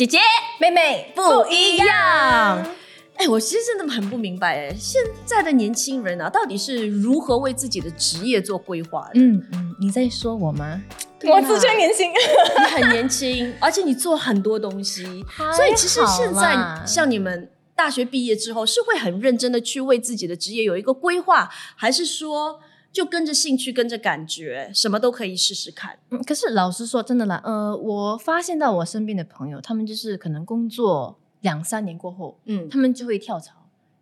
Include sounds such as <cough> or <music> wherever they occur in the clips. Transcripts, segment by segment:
姐姐妹妹不一样。哎，我其实真的很不明白，哎，现在的年轻人啊，到底是如何为自己的职业做规划的？嗯嗯，你在说我吗？我自称年轻，你很年轻，<laughs> 而且你做很多东西，所以其实现在像你们大学毕业之后，是会很认真的去为自己的职业有一个规划，还是说就跟着兴趣、跟着感觉，什么都可以试试看？嗯，可是老实说，真的啦，呃，我发现到我身边的朋友，他们就是可能工作两三年过后，嗯，他们就会跳槽，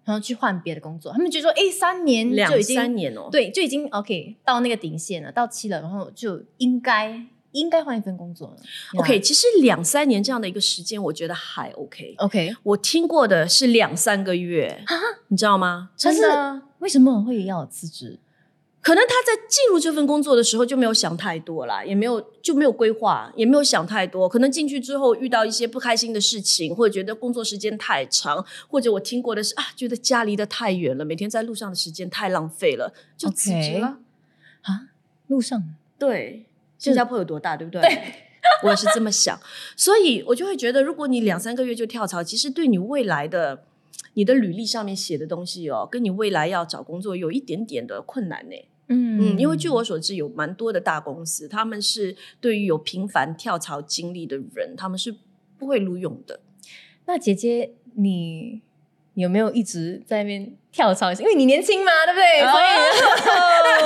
然后去换别的工作。他们觉得说，哎，三年已经三年哦，对，就已经 OK 到那个顶线了，到期了，然后就应该应该换一份工作了。OK，其实两三年这样的一个时间，我觉得还 OK。OK，我听过的是两三个月，你知道吗？真的，为什么会要辞职？可能他在进入这份工作的时候就没有想太多啦，也没有就没有规划，也没有想太多。可能进去之后遇到一些不开心的事情，或者觉得工作时间太长，或者我听过的是啊，觉得家离得太远了，每天在路上的时间太浪费了，就辞职了。啊，路上对，新加坡有多大，对不对？<laughs> 我也是这么想，所以我就会觉得，如果你两三个月就跳槽，其实对你未来的你的履历上面写的东西哦，跟你未来要找工作有一点点的困难呢。嗯嗯，因为据我所知，有蛮多的大公司，他们是对于有频繁跳槽经历的人，他们是不会录用的。那姐姐你有没有一直在那边跳槽？因为你年轻嘛，对不对？所以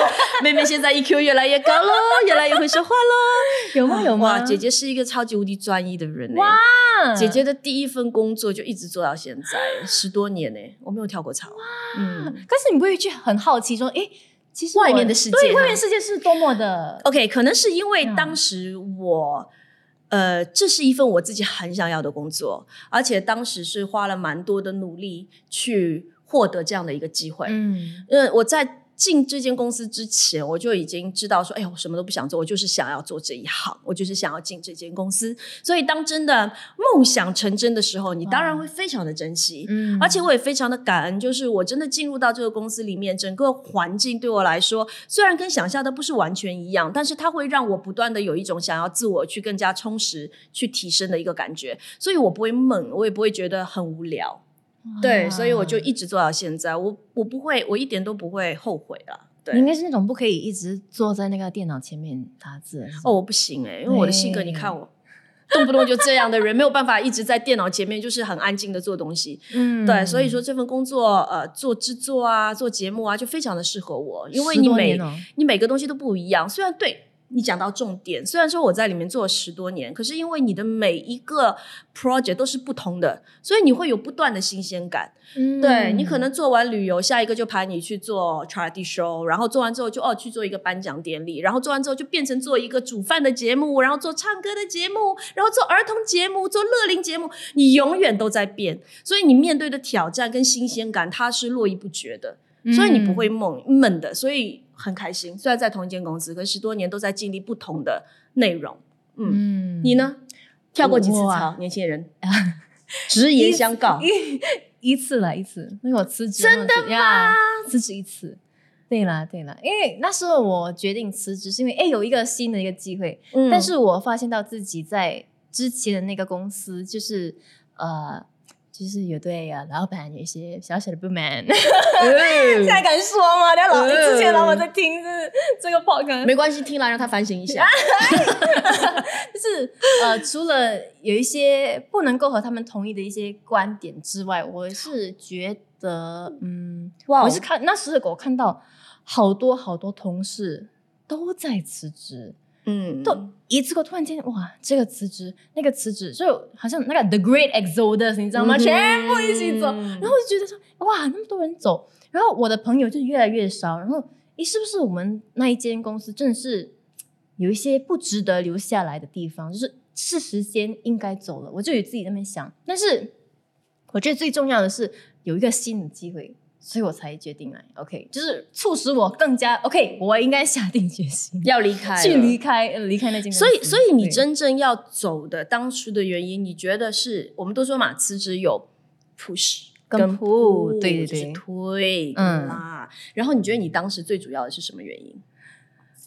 哦 <laughs> 妹妹现在 EQ 越来越高喽，越来越会说话喽。<laughs> 有吗？有吗？姐姐是一个超级无敌专一的人呢。哇，姐姐的第一份工作就一直做到现在，十多年呢，我没有跳过槽。嗯但是你不会去很好奇说，诶，其实外面的世界对，啊外面世界是多么的，OK，可能是因为嗯当时我。呃，这是一份我自己很想要的工作，而且当时是花了蛮多的努力去获得这样的一个机会。嗯呃，我在进这间公司之前，我就已经知道说，哎呀，我什么都不想做，我就是想要做这一行，我就是想要进这间公司。所以，当真的梦想成真的时候，你当然会非常的珍惜。嗯而且我也非常的感恩，就是我真的进入到这个公司里面，整个环境对我来说，虽然跟想象的不是完全一样，但是它会让我不断的有一种想要自我去更加充实、去提升的一个感觉，所以我不会闷，我也不会觉得很无聊。对，所以我就一直做到现在，我我不会，我一点都不会后悔了。对你应，该是那种不可以一直坐在那个电脑前面打字的。哦，我不行哎、因为我的性格，你看我。动不动就这样的人，没有办法一直在电脑前面，就是很安静的做东西。嗯对，所以说这份工作，呃，做制作啊，做节目啊，就非常的适合我，因为你每、哦你每个东西都不一样。虽然对你讲到重点，虽然说我在里面做了十多年，可是因为你的每一个 project 都是不同的，所以你会有不断的新鲜感。嗯对你可能做完旅游，下一个就排你去做 charity show，然后做完之后就哦去做一个颁奖典礼，然后做完之后就变成做一个煮饭的节目，然后做唱歌的节目，然后做儿童节目，做乐龄节目，你永远都在变，所以你面对的挑战跟新鲜感，它是络绎不绝的，所以你不会闷闷的，所以很开心。虽然在同一间公司，可是十多年都在经历不同的内容。嗯，嗯你？呢？跳过几次啊槽，年轻人？<laughs> 直言相告。一一次了一次，因为我辞职真的的呀，辞职一次。对啦对啦，因为那时候我决定辞职，是因为哎有一个新的一个机会，嗯但是我发现到自己在之前的那个公司，就是呃，就是有对啊老板有一些小小的不满，<laughs> 现在敢说吗？等下老嗯。之前老板在听这这个 podcast，没关系，听了让他反省一下。<laughs> 就是呃，除了有一些不能够和他们同意的一些观点之外，我是觉得，嗯，哇我是看那时候我看到好多好多同事都在辞职，嗯，都一次过突然间哇，这个辞职那个辞职，就好像那个 The Great Exodus，你知道吗？嗯全部一起走，嗯然后我就觉得说哇，那么多人走，然后我的朋友就越来越少，然后诶，是不是我们那一间公司真的是有一些不值得留下来的地方，就是是时间应该走了，我就有自己在那边想，但是我觉得最重要的是有一个新的机会。所以我才决定来，OK，就是促使我更加 OK，我应该下定决心 <laughs> 要离开，去离开呃离开那间公司。所以，所以你真正要走的当初的原因，你觉得是我们都说嘛，辞职有 push 跟 pull，对对就是对推嗯啦。然后你觉得你当时最主要的是什么原因？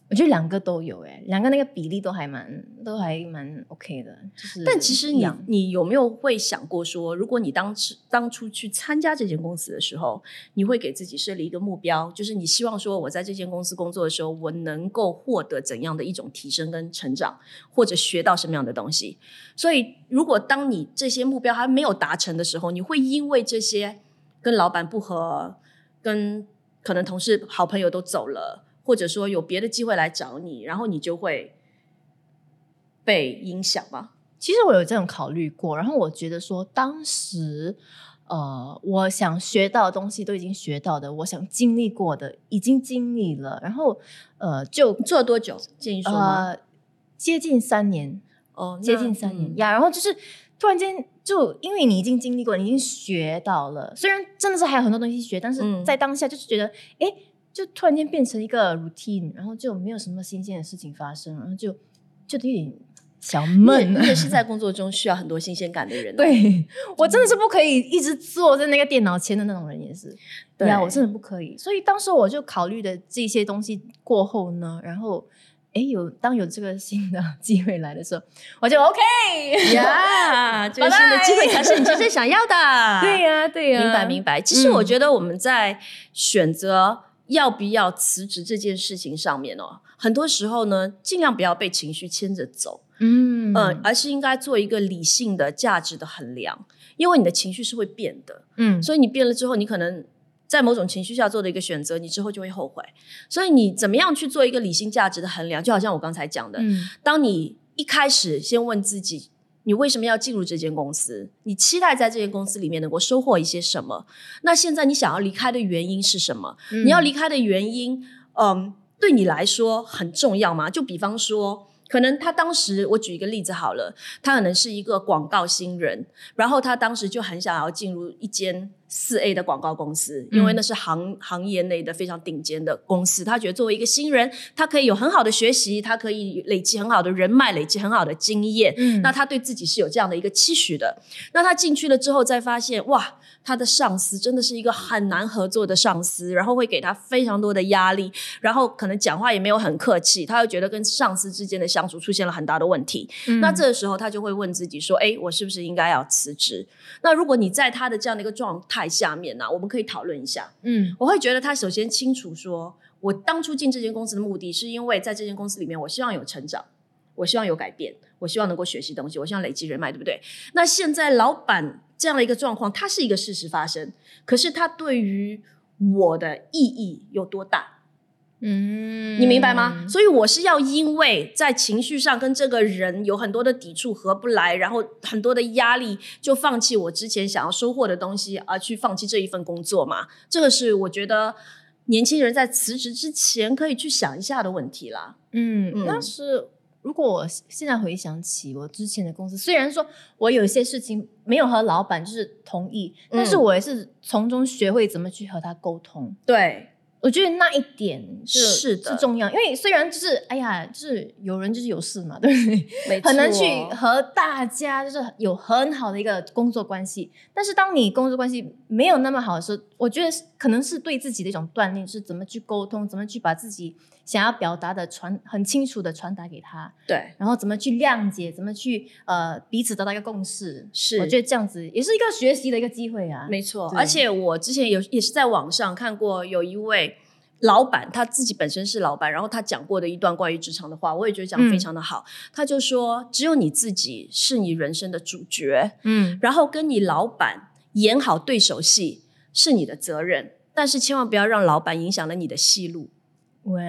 我觉得两个都有哎，两个那个比例都还蛮都还蛮 OK 的，就是。但其实你你有没有会想过说，如果你当时当初去参加这间公司的时候，你会给自己设立一个目标，就是你希望说我在这间公司工作的时候，我能够获得怎样的一种提升跟成长，或者学到什么样的东西？所以，如果当你这些目标还没有达成的时候，你会因为这些跟老板不和，跟可能同事、好朋友都走了。或者说有别的机会来找你，然后你就会被影响吗？其实我有这种考虑过，然后我觉得说当时，呃，我想学到的东西都已经学到的，我想经历过的已经经历了，然后呃，就做了多久？建议说吗？接近三年哦，接近三年呀。然后就是突然间，就因为你已经经历过，你已经学到了，虽然真的是还有很多东西学，但是在当下就是觉得，哎。就突然间变成一个 routine，然后就没有什么新鲜的事情发生，然后就就有点小闷。你也是在 <laughs> 工作中需要很多新鲜感的人。对我真的是不可以一直坐在那个电脑前的那种人，也是。对啊，我真的不可以。所以当时我就考虑的这些东西过后呢，然后哎，有当有这个新的 <laughs> 机会来的时候，我就 OK <laughs> 呀，这个新的机会才是你真正想要的。对呀，对呀，明白明白。其实我觉得我们在选择。要不要辞职这件事情上面哦，很多时候呢，尽量不要被情绪牵着走，嗯嗯，而是应该做一个理性的价值的衡量，因为你的情绪是会变的，嗯，所以你变了之后，你可能在某种情绪下做的一个选择，你之后就会后悔。所以你怎么样去做一个理性价值的衡量，就好像我刚才讲的，当你一开始先问自己。你为什么要进入这间公司？你期待在这间公司里面能够收获一些什么？那现在你想要离开的原因是什么？你要离开的原因，嗯，对你来说很重要吗？就比方说。可能他当时，我举一个例子好了，他可能是一个广告新人，然后他当时就很想要进入一间四 A 的广告公司，因为那是行行业内的非常顶尖的公司。他觉得作为一个新人，他可以有很好的学习，他可以累积很好的人脉，累积很好的经验。嗯，那他对自己是有这样的一个期许的。那他进去了之后，再发现哇。他的上司真的是一个很难合作的上司，然后会给他非常多的压力，然后可能讲话也没有很客气，他又觉得跟上司之间的相处出现了很大的问题。那这个时候他就会问自己说：“哎，我是不是应该要辞职？”那如果你在他的这样的一个状态下面呢，我们可以讨论一下。嗯，我会觉得他首先清楚说，我当初进这间公司的目的是因为在这间公司里面，我希望有成长，我希望有改变，我希望能够学习东西，我希望累积人脉，对不对？那现在老板。这样的一个状况，它是一个事实发生，可是它对于我的意义有多大？嗯，你明白吗？所以我是要因为在情绪上跟这个人有很多的抵触，合不来，然后很多的压力，就放弃我之前想要收获的东西，而去放弃这一份工作嘛？这个是我觉得年轻人在辞职之前可以去想一下的问题啦。嗯，但是。如果我现在回想起我之前的公司，虽然说我有一些事情没有和老板就是同意，但是我也是从中学会怎么去和他沟通。对。我觉得那一点是是重要，因为虽然就是哎呀，就是有人就是有事嘛，对不对？很难去和大家就是有很好的一个工作关系。但是当你工作关系没有那么好的时候，我觉得可能是对自己的一种锻炼，是怎么去沟通，怎么去把自己想要表达的传很清楚的传达给他。对，然后怎么去谅解，怎么去呃彼此得到一个共识。是，我觉得这样子也是一个学习的一个机会啊。没错，而且我之前有也是在网上看过有一位。老板他自己本身是老板，然后他讲过的一段关于职场的话，我也觉得讲非常的好。他就说，只有你自己是你人生的主角，嗯，然后跟你老板演好对手戏是你的责任，但是千万不要让老板影响了你的戏路。喂，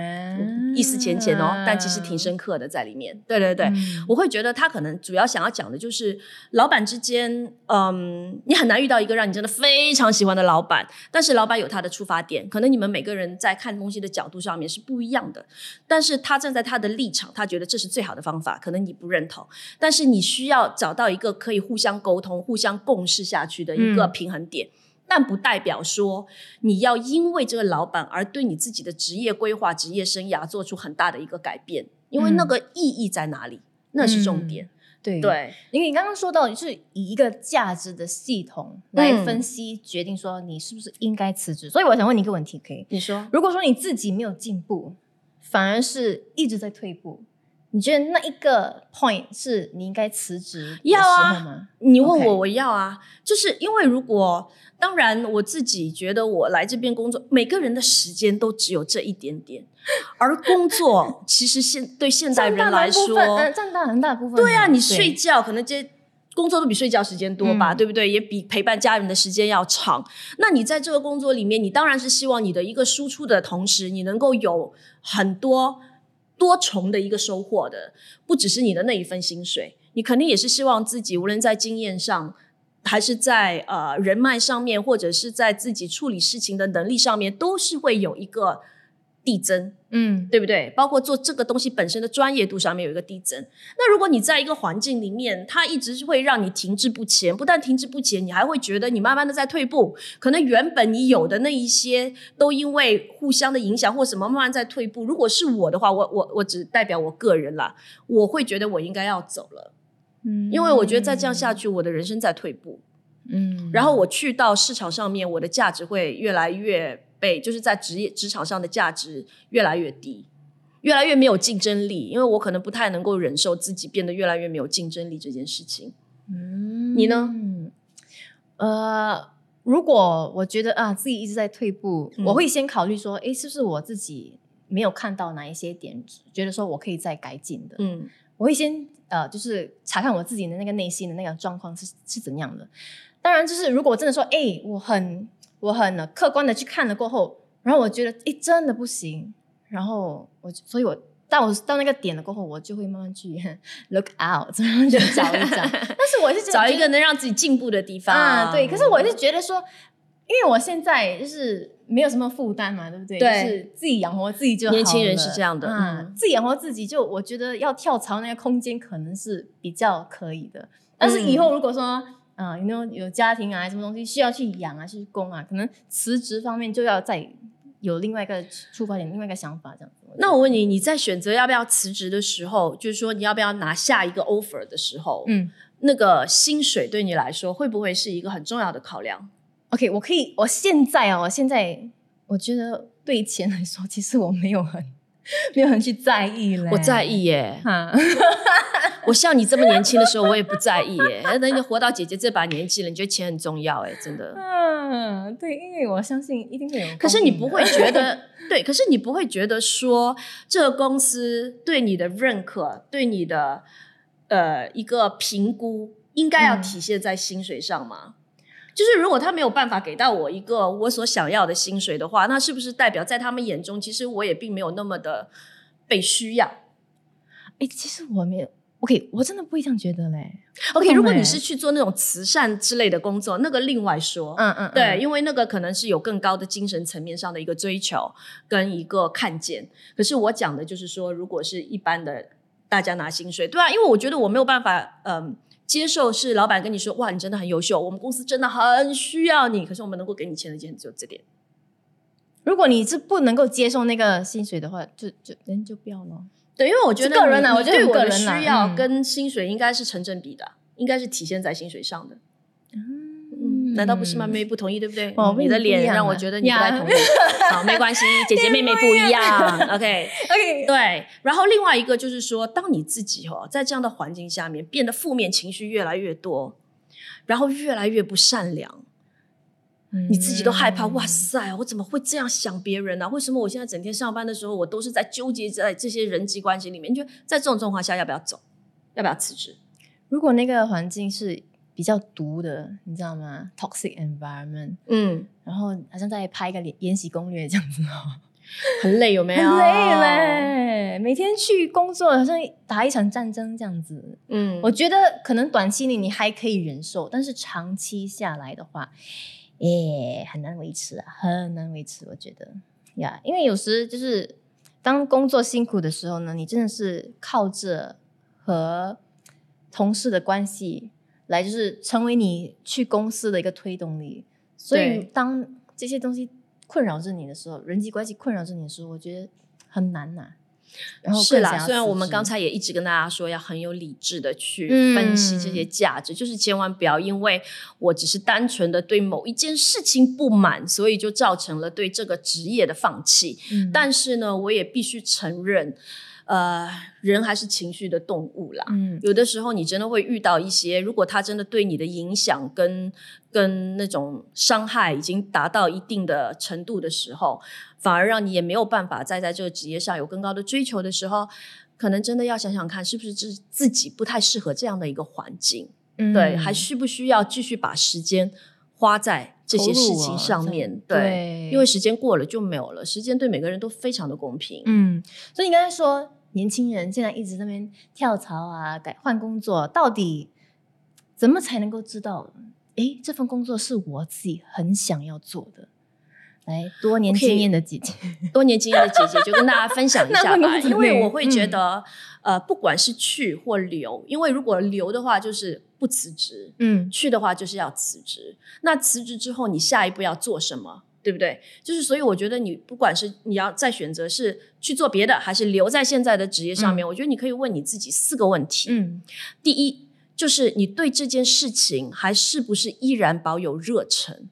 意思浅浅哦，但其实挺深刻的在里面。对对对，我会觉得他可能主要想要讲的就是，老板之间，嗯，你很难遇到一个让你真的非常喜欢的老板，但是老板有他的出发点，可能你们每个人在看东西的角度上面是不一样的，但是他站在他的立场，他觉得这是最好的方法，可能你不认同，但是你需要找到一个可以互相沟通、互相共事下去的一个平衡点。但不代表说你要因为这个老板而对你自己的职业规划、职业生涯做出很大的一个改变，因为那个意义在哪里？那是重点。对对，因为你刚刚说到，就是以一个价值的系统来分析，决定说你是不是应该辞职。所以我想问你一个问题，可以？你说，如果说你自己没有进步，反而是一直在退步。你觉得那一个 point 是你应该辞职要啊？你问我，我要啊，就是因为如果当然我自己觉得我来这边工作，每个人的时间都只有这一点点，而工作其实现对现代人来说，占大很大部分。对啊，你睡觉可能这工作都比睡觉时间多吧，嗯对不对？也比陪伴家人的时间要长。那你在这个工作里面，你当然是希望你的一个输出的同时，你能够有很多多重的一个收获的，不只是你的那一份薪水，你肯定也是希望自己无论在经验上。还是在呃人脉上面，或者是在自己处理事情的能力上面，都是会有一个递增。嗯，对不对？包括做这个东西本身的专业度上面有一个递增。那如果你在一个环境里面，它一直会让你停滞不前，不但停滞不前，你还会觉得你慢慢的在退步。可能原本你有的那一些，都因为互相的影响或什么，慢慢在退步。如果是我的话，我我我只代表我个人啦，我会觉得我应该要走了，嗯因为我觉得再这样下去，我的人生在退步。嗯，然后我去到市场上面，我的价值会越来越被，就是在职业职场上的价值越来越低，越来越没有竞争力。因为我可能不太能够忍受自己变得越来越没有竞争力这件事情。嗯你呢？呃，如果我觉得啊自己一直在退步，嗯我会先考虑说，哎，是不是我自己没有看到哪一些点，觉得说我可以再改进的？嗯我会先呃，就是查看我自己的那个内心的那个状况是是怎样的。当然，就是如果我真的说，哎，我很我很呃客观的去看了过后，然后我觉得，哎，真的不行，然后我所以我。到我到那个点了过后，我就会慢慢去 <laughs> look out，然后去找一找。<laughs> 但是我是找一个能让自己进步的地方啊，对。可是我是觉得说，因为我现在就是没有什么负担嘛，对不对？对就是自己养活自己就好。年轻人是这样的啊，嗯自己养活自己就我觉得要跳槽那个空间可能是比较可以的。但是以后如果说啊，有、有有家庭啊，什么东西需要去养啊，去供啊，可能辞职方面就要再有另外一个出发点，另外一个想法这样子。那我问你，你在选择要不要辞职的时候，就是说你要不要拿下一个 offer 的时候，嗯那个薪水对你来说会不会是一个很重要的考量？，OK，我可以，我现在啊，我现在我觉得对钱来说，其实我没有很没有很去在意嘞。我在意耶，哈，<laughs> 我像你这么年轻的时候，我也不在意耶。等你活到姐姐这把年纪了，你觉得钱很重要哎，真的。嗯，对，因为我相信一定会有。可是你不会觉得，对，可是你不会觉得说，这个公司对你的认可，对你的呃一个评估，应该要嗯体现在薪水上吗？就是如果他没有办法给到我一个我所想要的薪水的话，那是不是代表在他们眼中，其实我也并没有那么的被需要哎，其实我没有。OK，我真的不会这样觉得嘞。？OK，如果你是去做那种慈善之类的工作，那个另外说。嗯嗯，对，嗯因为那个可能是有更高的精神层面上的一个追求跟一个看见。可是我讲的就是说，如果是一般的大家拿薪水，对啊，因为我觉得我没有办法，嗯，接受是老板跟你说，哇，你真的很优秀，我们公司真的很需要你，可是我们能够给你钱的就只有这点。如果你是不能够接受那个薪水的话，就就人就不要了。对，因为我觉得是个人啊我觉得个人需要嗯跟薪水应该是成正比的，应该是体现在薪水上的。嗯难道不是吗？妹妹不同意，对不对？你的脸让我啊觉得你不呀太同意。好，没关系，<laughs> 姐姐妹妹不一样。<laughs> OK，OK，<laughs> 对，然后另外一个就是说，当你自己哦，在这样的环境下面变得负面情绪越来越多，然后越来越不善良，你自己都害怕。嗯哇塞，我怎么会这样想别人呢、为什么我现在整天上班的时候，我都是在纠结在这些人际关系里面？你觉得在这种状况下，要不要走？要不要辞职？如果那个环境是比较毒的，你知道吗？toxic environment，嗯，然后好像在拍一个延延禧攻略这样子哦，<laughs> 很累，有没有？很累。嘞，每天去工作好像打一场战争这样子。嗯，我觉得可能短期内你还可以忍受，但是长期下来的话，诶，很难维持啊，很难维持。我觉得呀因为有时就是当工作辛苦的时候呢，你真的是靠着和同事的关系来，就是成为你去公司的一个推动力。所以当这些东西困扰着你的时候，人际关系困扰着你的时候，我觉得很难呐、然后是啦，虽然我们刚才也一直跟大家说要很有理智的去嗯分析这些价值，就是千万不要因为我只是单纯的对某一件事情不满，所以就造成了对这个职业的放弃。嗯但是呢，我也必须承认，呃，人还是情绪的动物啦。嗯有的时候你真的会遇到一些，如果他真的对你的影响跟跟那种伤害已经达到一定的程度的时候，反而让你也没有办法再在这个职业上有更高的追求的时候，可能真的要想想看，是不是自自己不太适合这样的一个环境，嗯对，还需不需要继续把时间花在这些事情上面？对因为时间过了就没有了，时间对每个人都非常的公平。嗯，所以你刚才说年轻人现在一直在那边跳槽啊，改换工作，到底怎么才能够知道？哎，这份工作是我自己很想要做的。来，多年经验的姐姐，<laughs> 多年经验的姐姐就跟大家分享一下吧，<laughs> 因为我会觉嗯得，呃，不管是去或留，因为如果留的话就是不辞职，嗯去的话就是要辞职。那辞职之后，你下一步要做什么？对不对？就是所以我觉得你不管是你要再选择是去做别的，还是留在现在的职业上面，我觉得你可以问你自己四个问题。嗯第一，就是你对这件事情还是不是依然保有热忱？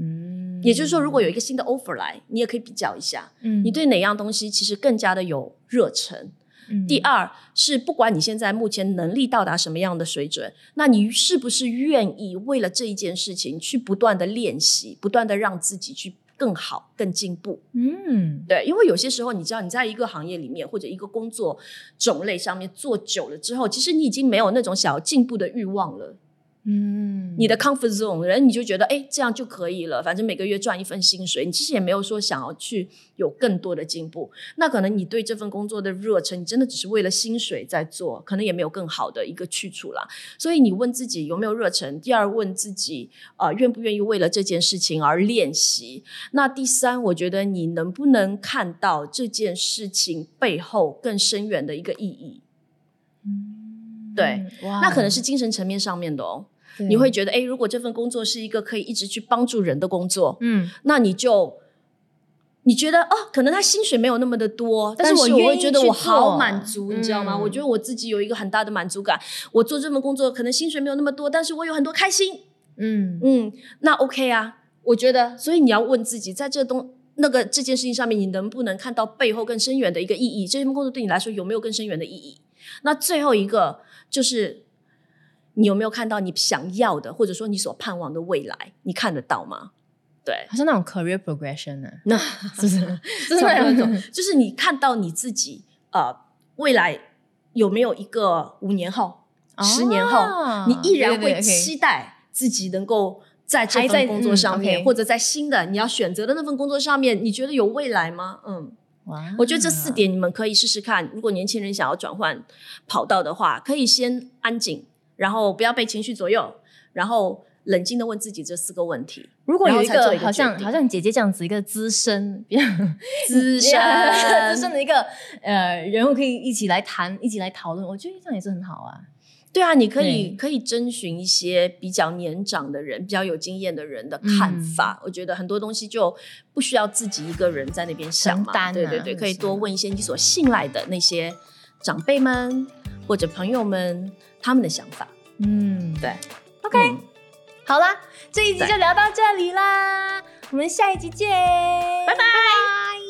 嗯也就是说，如果有一个新的 offer 来，你也可以比较一下，嗯你对哪样东西其实更加的有热忱。嗯第二是，不管你现在目前能力到达什么样的水准，那你是不是愿意为了这一件事情去不断的练习，不断的让自己去更好、更进步？嗯对，因为有些时候，你知道你在一个行业里面或者一个工作种类上面做久了之后，其实你已经没有那种想要进步的欲望了。嗯你的 comfort zone 人，你就觉得哎，这样就可以了，反正每个月赚一份薪水，你其实也没有说想要去有更多的进步。那可能你对这份工作的热忱，你真的只是为了薪水在做，可能也没有更好的一个去处了。所以你问自己有没有热忱，第二问自己呃愿不愿意为了这件事情而练习。那第三，我觉得你能不能看到这件事情背后更深远的一个意义？嗯对，那可能是精神层面上面的哦。对你会觉得，哎，如果这份工作是一个可以一直去帮助人的工作，嗯那你就你觉得哦，可能他薪水没有那么的多，但是我愿意我会觉得我好满足，你知道吗？嗯我觉得我自己有一个很大的满足感。我做这份工作，可能薪水没有那么多，但是我有很多开心。嗯嗯，那 OK 啊，我觉得，所以你要问自己，在这东那个这件事情上面，你能不能看到背后更深远的一个意义？这份工作对你来说有没有更深远的意义？那最后一个就是，你有没有看到你想要的，或者说你所盼望的未来？你看得到吗？对，好像那种 career progression 呢，那是不是？就是那那种，就是你看到你自己呃未来有没有一个五年后、十年后，哦你依然会期待自己能够在这份工作上面，或者在新的你要选择的那份工作上面，你觉得有未来吗？嗯，哇我觉得这四点你们可以试试看。如果年轻人想要转换跑道的话，可以先安静，然后不要被情绪左右，然后冷静的问自己这四个问题。如果有一个个好像好像姐姐这样子一个资深 <laughs> 资深资深的一个呃人物，可以一起来谈，一起来讨论，我觉得这样也是很好啊。对啊，你可以可以征询一些比较年长的人、比较有经验的人的看嗯法。我觉得很多东西就不需要自己一个人在那边想嘛。对对对，可以多问一些你所信赖的那些长辈们或者朋友们他们的想法。嗯对 ok 好啦这一集就聊到这里啦我们下一集见拜拜。